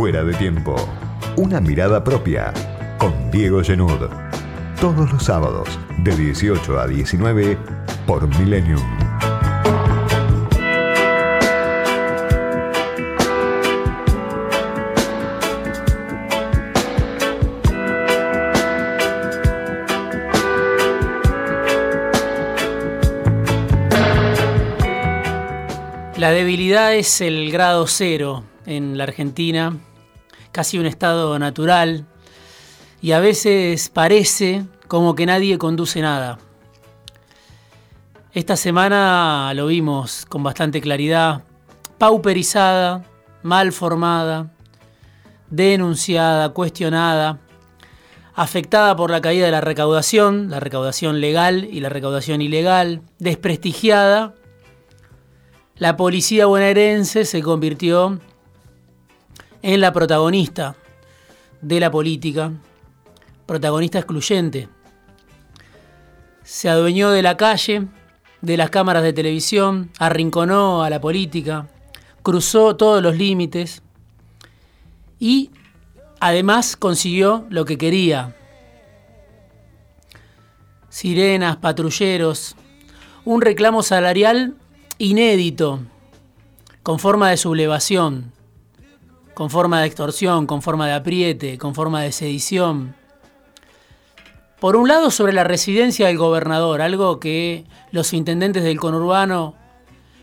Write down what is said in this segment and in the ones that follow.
Fuera de tiempo. Una mirada propia. Con Diego Genud. Todos los sábados, de 18 a 19, por Millennium. La debilidad es el grado cero en la Argentina, casi un estado natural, y a veces parece como que nadie conduce nada. Esta semana lo vimos con bastante claridad, pauperizada, mal formada, denunciada, cuestionada, afectada por la caída de la recaudación, la recaudación legal y la recaudación ilegal, desprestigiada. La policía bonaerense se convirtió en la protagonista de la política, protagonista excluyente. Se adueñó de la calle, de las cámaras de televisión, arrinconó a la política, cruzó todos los límites y además consiguió lo que quería. Sirenas, patrulleros, un reclamo salarial inédito, con forma de sublevación, con forma de extorsión, con forma de apriete, con forma de sedición. Por un lado, sobre la residencia del gobernador, algo que los intendentes del conurbano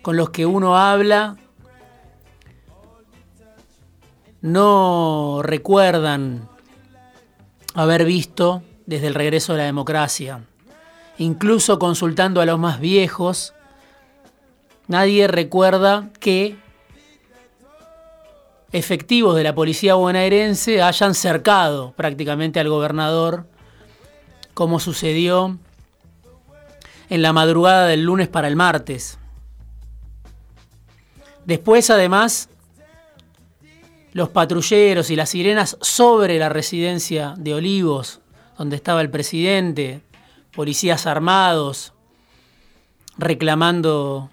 con los que uno habla no recuerdan haber visto desde el regreso de la democracia. Incluso consultando a los más viejos, Nadie recuerda que efectivos de la policía bonaerense hayan cercado prácticamente al gobernador, como sucedió en la madrugada del lunes para el martes. Después, además, los patrulleros y las sirenas sobre la residencia de Olivos, donde estaba el presidente, policías armados, reclamando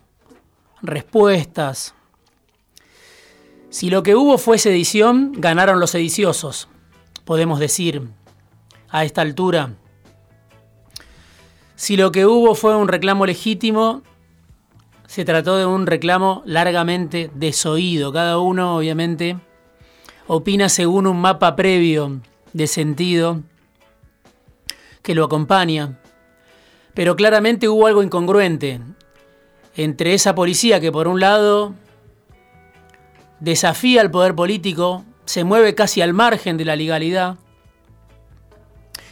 respuestas. Si lo que hubo fue sedición, ganaron los sediciosos, podemos decir, a esta altura. Si lo que hubo fue un reclamo legítimo, se trató de un reclamo largamente desoído. Cada uno, obviamente, opina según un mapa previo de sentido que lo acompaña. Pero claramente hubo algo incongruente entre esa policía que por un lado desafía al poder político, se mueve casi al margen de la legalidad,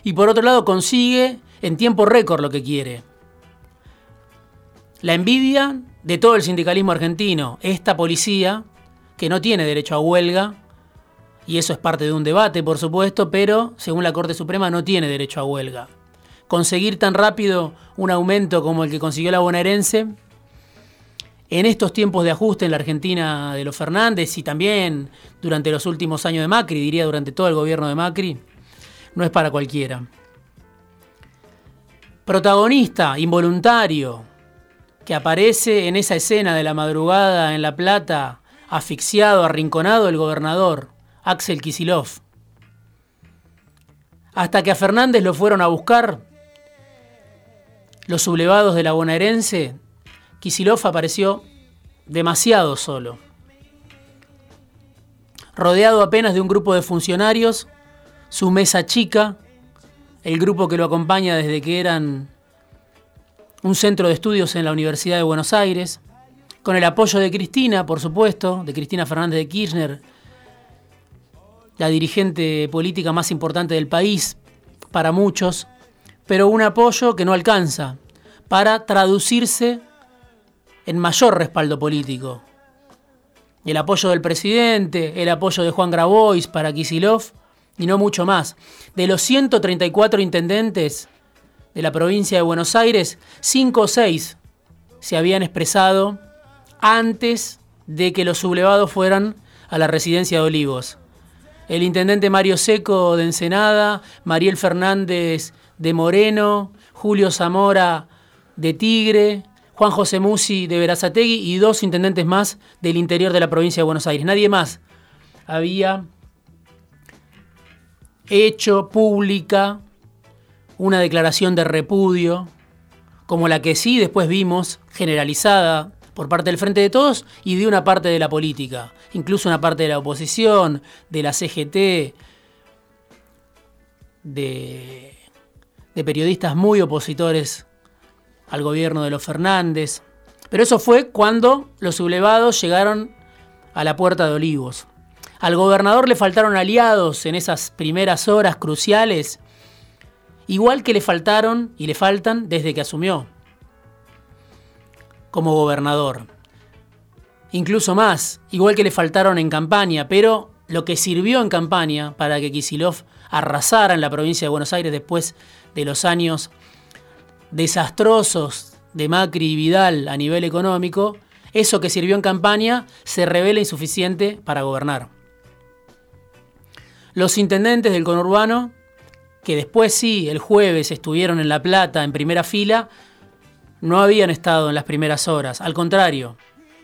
y por otro lado consigue en tiempo récord lo que quiere. La envidia de todo el sindicalismo argentino, esta policía que no tiene derecho a huelga, y eso es parte de un debate, por supuesto, pero según la Corte Suprema no tiene derecho a huelga. Conseguir tan rápido un aumento como el que consiguió la bonaerense en estos tiempos de ajuste en la Argentina de los Fernández y también durante los últimos años de Macri, diría durante todo el gobierno de Macri, no es para cualquiera. Protagonista involuntario que aparece en esa escena de la madrugada en La Plata, asfixiado, arrinconado el gobernador, Axel Kisilov. Hasta que a Fernández lo fueron a buscar, los sublevados de la bonaerense Kisilov apareció demasiado solo. Rodeado apenas de un grupo de funcionarios, su mesa chica, el grupo que lo acompaña desde que eran un centro de estudios en la Universidad de Buenos Aires, con el apoyo de Cristina, por supuesto, de Cristina Fernández de Kirchner, la dirigente política más importante del país para muchos, pero un apoyo que no alcanza para traducirse en mayor respaldo político. El apoyo del presidente, el apoyo de Juan Grabois para Kisilov y no mucho más. De los 134 intendentes de la provincia de Buenos Aires, 5 o 6 se habían expresado antes de que los sublevados fueran a la residencia de Olivos. El intendente Mario Seco de Ensenada, Mariel Fernández de Moreno, Julio Zamora de Tigre, Juan José Musi de Verazategui y dos intendentes más del interior de la provincia de Buenos Aires. Nadie más había hecho pública una declaración de repudio, como la que sí después vimos generalizada por parte del Frente de Todos y de una parte de la política, incluso una parte de la oposición, de la CGT, de, de periodistas muy opositores al gobierno de los Fernández. Pero eso fue cuando los sublevados llegaron a la puerta de Olivos. Al gobernador le faltaron aliados en esas primeras horas cruciales, igual que le faltaron y le faltan desde que asumió como gobernador. Incluso más, igual que le faltaron en campaña, pero lo que sirvió en campaña para que Kisilov arrasara en la provincia de Buenos Aires después de los años desastrosos de Macri y Vidal a nivel económico, eso que sirvió en campaña se revela insuficiente para gobernar. Los intendentes del conurbano, que después sí, el jueves estuvieron en La Plata en primera fila, no habían estado en las primeras horas. Al contrario,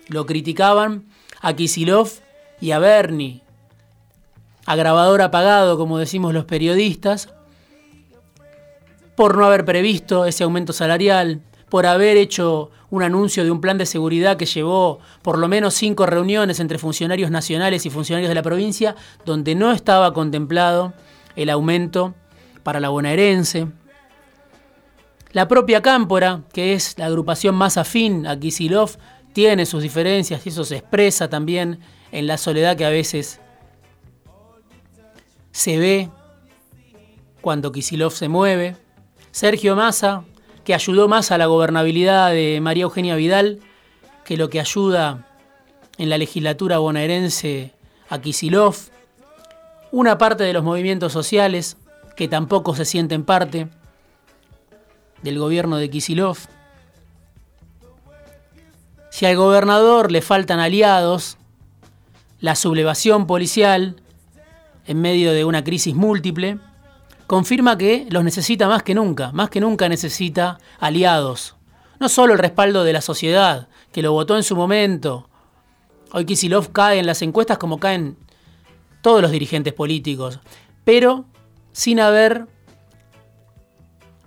lo criticaban a Kisilov y a Bernie, a grabador apagado, como decimos los periodistas, por no haber previsto ese aumento salarial, por haber hecho un anuncio de un plan de seguridad que llevó por lo menos cinco reuniones entre funcionarios nacionales y funcionarios de la provincia, donde no estaba contemplado el aumento para la bonaerense. La propia Cámpora, que es la agrupación más afín a Kisilov, tiene sus diferencias y eso se expresa también en la soledad que a veces se ve cuando Kisilov se mueve. Sergio Massa, que ayudó más a la gobernabilidad de María Eugenia Vidal que lo que ayuda en la legislatura bonaerense a Kisilov, una parte de los movimientos sociales que tampoco se sienten parte del gobierno de Kisilov. Si al gobernador le faltan aliados, la sublevación policial en medio de una crisis múltiple, confirma que los necesita más que nunca, más que nunca necesita aliados. No solo el respaldo de la sociedad, que lo votó en su momento. Hoy Kisilov cae en las encuestas como caen todos los dirigentes políticos, pero sin haber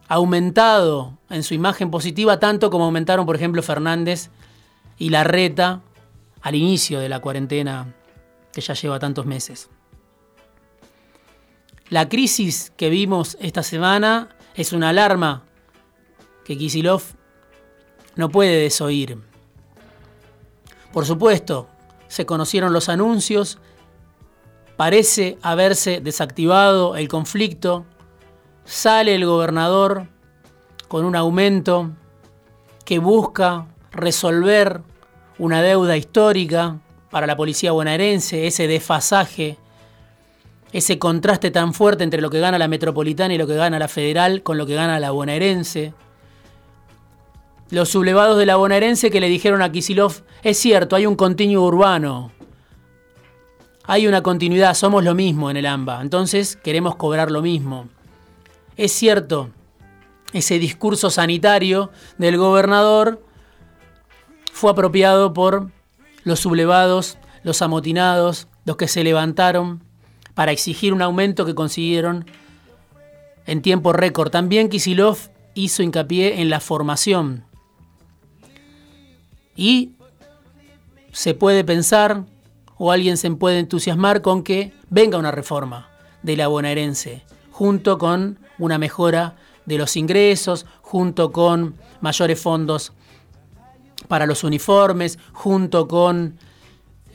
aumentado en su imagen positiva tanto como aumentaron, por ejemplo, Fernández y Larreta al inicio de la cuarentena que ya lleva tantos meses. La crisis que vimos esta semana es una alarma que Kisilov no puede desoír. Por supuesto, se conocieron los anuncios, parece haberse desactivado el conflicto, sale el gobernador con un aumento que busca resolver una deuda histórica para la policía bonaerense, ese desfasaje ese contraste tan fuerte entre lo que gana la metropolitana y lo que gana la federal con lo que gana la bonaerense. Los sublevados de la bonaerense que le dijeron a Kisilov, es cierto, hay un continuo urbano, hay una continuidad, somos lo mismo en el AMBA, entonces queremos cobrar lo mismo. Es cierto, ese discurso sanitario del gobernador fue apropiado por los sublevados, los amotinados, los que se levantaron para exigir un aumento que consiguieron en tiempo récord. También Kisilov hizo hincapié en la formación. Y se puede pensar o alguien se puede entusiasmar con que venga una reforma de la bonaerense, junto con una mejora de los ingresos, junto con mayores fondos para los uniformes, junto con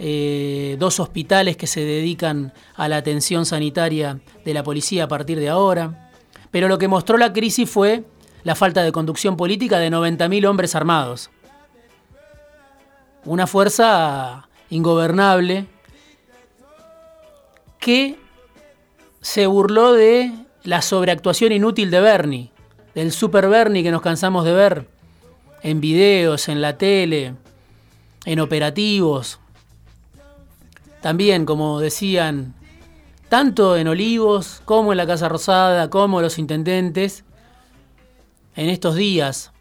eh, dos hospitales que se dedican a la atención sanitaria de la policía a partir de ahora. Pero lo que mostró la crisis fue la falta de conducción política de 90.000 hombres armados. Una fuerza ingobernable que se burló de la sobreactuación inútil de Bernie, del super Bernie que nos cansamos de ver en videos, en la tele, en operativos, también, como decían, tanto en Olivos como en la Casa Rosada, como los intendentes, en estos días,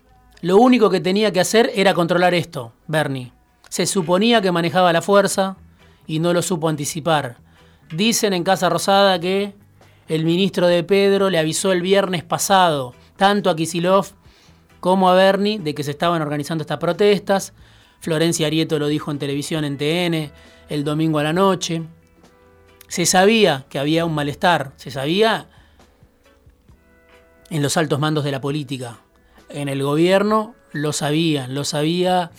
lo único que tenía que hacer era controlar esto, Bernie. Se suponía que manejaba la fuerza y no lo supo anticipar. Dicen en Casa Rosada que el ministro de Pedro le avisó el viernes pasado, tanto a Kisilov como a Bernie, de que se estaban organizando estas protestas. Florencia Arieto lo dijo en televisión en TN el domingo a la noche. Se sabía que había un malestar, se sabía en los altos mandos de la política. En el gobierno lo sabían, lo sabía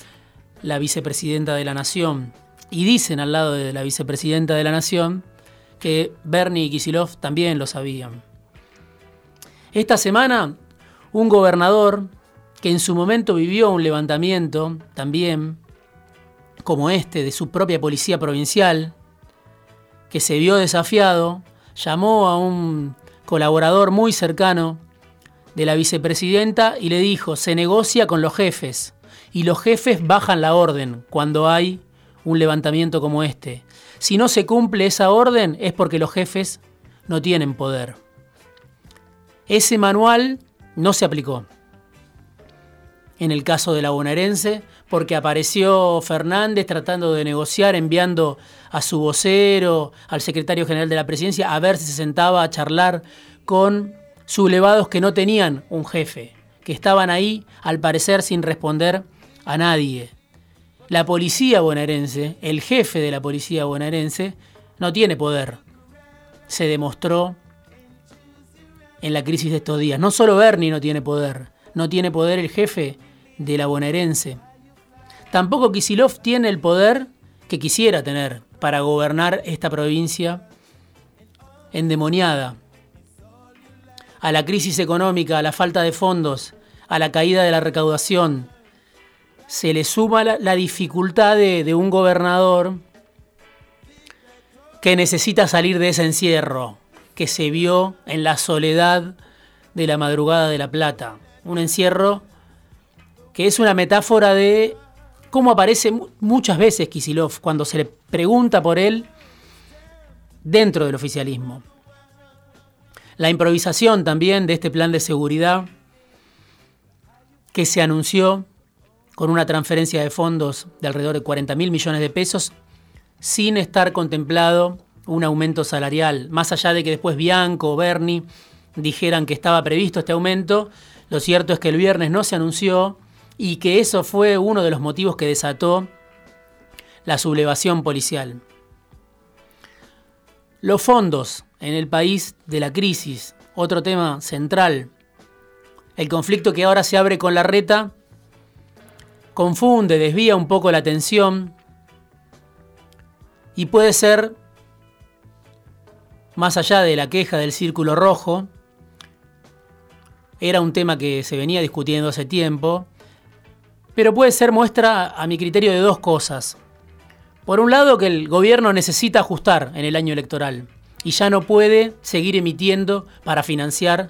la vicepresidenta de la Nación. Y dicen al lado de la vicepresidenta de la Nación que Bernie y Kisilov también lo sabían. Esta semana, un gobernador que en su momento vivió un levantamiento también, como este, de su propia policía provincial, que se vio desafiado, llamó a un colaborador muy cercano de la vicepresidenta y le dijo, se negocia con los jefes y los jefes bajan la orden cuando hay un levantamiento como este. Si no se cumple esa orden es porque los jefes no tienen poder. Ese manual no se aplicó. En el caso de la bonaerense, porque apareció Fernández tratando de negociar, enviando a su vocero, al secretario general de la presidencia, a ver si se sentaba a charlar con sublevados que no tenían un jefe, que estaban ahí, al parecer, sin responder a nadie. La policía bonaerense, el jefe de la policía bonaerense, no tiene poder. Se demostró en la crisis de estos días. No solo Bernie no tiene poder, no tiene poder el jefe de la bonaerense. Tampoco Kisilov tiene el poder que quisiera tener para gobernar esta provincia endemoniada. A la crisis económica, a la falta de fondos, a la caída de la recaudación, se le suma la, dificultad de, un gobernador que necesita salir de ese encierro, que se vio en la soledad de la madrugada de La Plata. Un encierro que es una metáfora de cómo aparece muchas veces Kisilov cuando se le pregunta por él dentro del oficialismo. La improvisación también de este plan de seguridad que se anunció con una transferencia de fondos de alrededor de 40 mil millones de pesos, sin estar contemplado un aumento salarial. Más allá de que después Bianco o Berni dijeran que estaba previsto este aumento, lo cierto es que el viernes no se anunció y que eso fue uno de los motivos que desató la sublevación policial. Los fondos en el país de la crisis, otro tema central. El conflicto que ahora se abre con la reta confunde, desvía un poco la atención y puede ser, más allá de la queja del círculo rojo, era un tema que se venía discutiendo hace tiempo, pero puede ser muestra a mi criterio de dos cosas. Por un lado, que el gobierno necesita ajustar en el año electoral y ya no puede seguir emitiendo para financiar,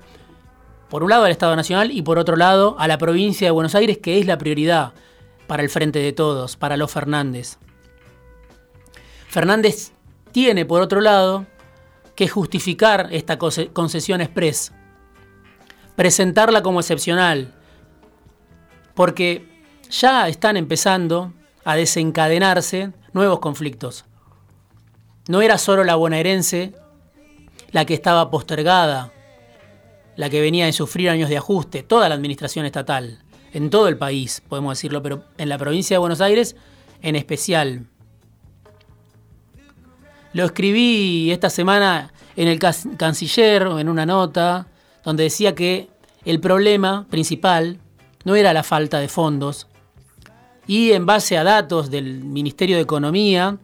por un lado, al Estado Nacional y por otro lado, a la provincia de Buenos Aires, que es la prioridad para el frente de todos, para los Fernández. Fernández tiene, por otro lado, que justificar esta concesión express, presentarla como excepcional, porque ya están empezando a desencadenarse nuevos conflictos. No era solo la bonaerense la que estaba postergada, la que venía de sufrir años de ajuste, toda la administración estatal en todo el país, podemos decirlo, pero en la provincia de Buenos Aires en especial. Lo escribí esta semana en el canciller, en una nota, donde decía que el problema principal no era la falta de fondos, y en base a datos del Ministerio de Economía,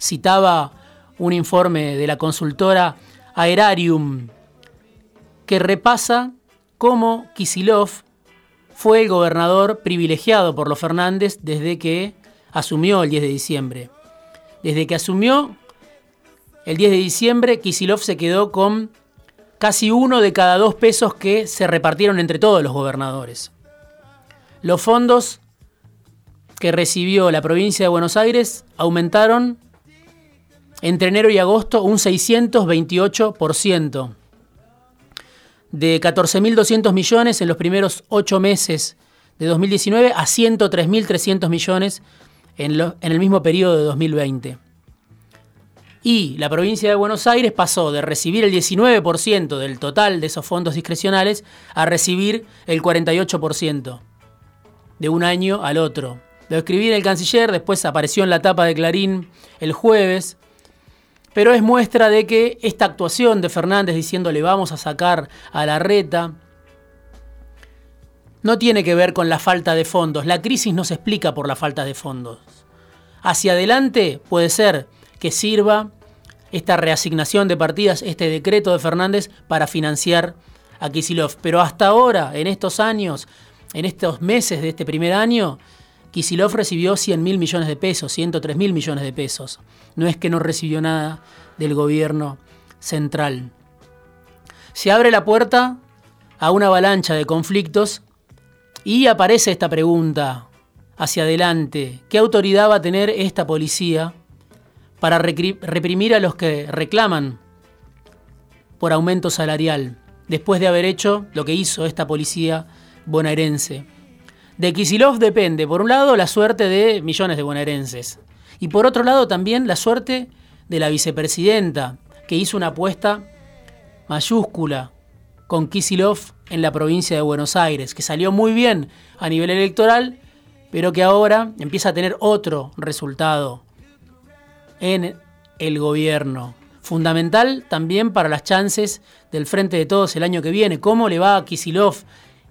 citaba un informe de la consultora Aerarium, que repasa cómo Kisilov fue el gobernador privilegiado por los Fernández desde que asumió el 10 de diciembre. Desde que asumió el 10 de diciembre, Kisilov se quedó con casi uno de cada dos pesos que se repartieron entre todos los gobernadores. Los fondos que recibió la provincia de Buenos Aires aumentaron entre enero y agosto un 628% de 14.200 millones en los primeros ocho meses de 2019 a 103.300 millones en, en el mismo periodo de 2020. Y la provincia de Buenos Aires pasó de recibir el 19% del total de esos fondos discrecionales a recibir el 48% de un año al otro. Lo escribí en el canciller, después apareció en la tapa de Clarín el jueves, pero es muestra de que esta actuación de Fernández diciéndole vamos a sacar a la reta no tiene que ver con la falta de fondos. La crisis no se explica por la falta de fondos. Hacia adelante puede ser que sirva esta reasignación de partidas, este decreto de Fernández para financiar a Kisilov. Pero hasta ahora, en estos años, en estos meses de este primer año, Kisilov recibió 100 mil millones de pesos, 103 mil millones de pesos. No es que no recibió nada del gobierno central. Se abre la puerta a una avalancha de conflictos y aparece esta pregunta hacia adelante. ¿Qué autoridad va a tener esta policía para reprimir a los que reclaman por aumento salarial, después de haber hecho lo que hizo esta policía bonaerense. De Kisilov depende, por un lado, la suerte de millones de bonaerenses, y por otro lado también la suerte de la vicepresidenta, que hizo una apuesta mayúscula con Kisilov en la provincia de Buenos Aires, que salió muy bien a nivel electoral, pero que ahora empieza a tener otro resultado en el gobierno. Fundamental también para las chances del Frente de Todos el año que viene. ¿Cómo le va a Kisilov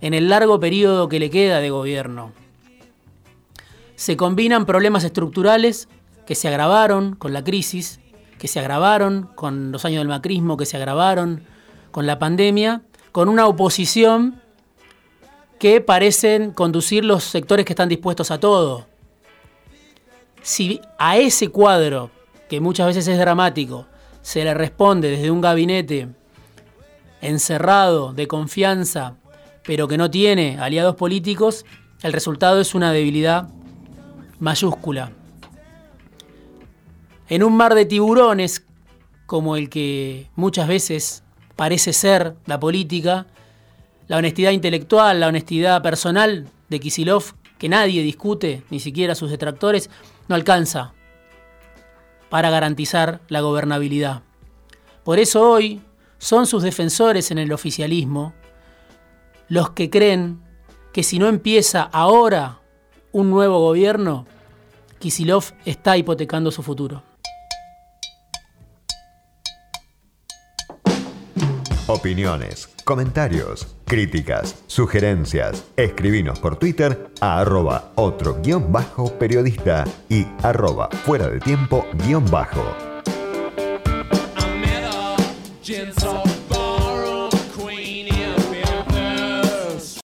en el largo periodo que le queda de gobierno? Se combinan problemas estructurales que se agravaron con la crisis, que se agravaron con los años del macrismo, que se agravaron con la pandemia, con una oposición que parecen conducir los sectores que están dispuestos a todo. Si a ese cuadro que muchas veces es dramático, se le responde desde un gabinete encerrado, de confianza, pero que no tiene aliados políticos, el resultado es una debilidad mayúscula. En un mar de tiburones, como el que muchas veces parece ser la política, la honestidad intelectual, la honestidad personal de Kisilov, que nadie discute, ni siquiera sus detractores, no alcanza para garantizar la gobernabilidad. Por eso hoy son sus defensores en el oficialismo los que creen que si no empieza ahora un nuevo gobierno, Kisilov está hipotecando su futuro. Opiniones, comentarios, críticas, sugerencias. Escribinos por Twitter a arroba otro guion bajo periodista y arroba fuera de tiempo guion bajo.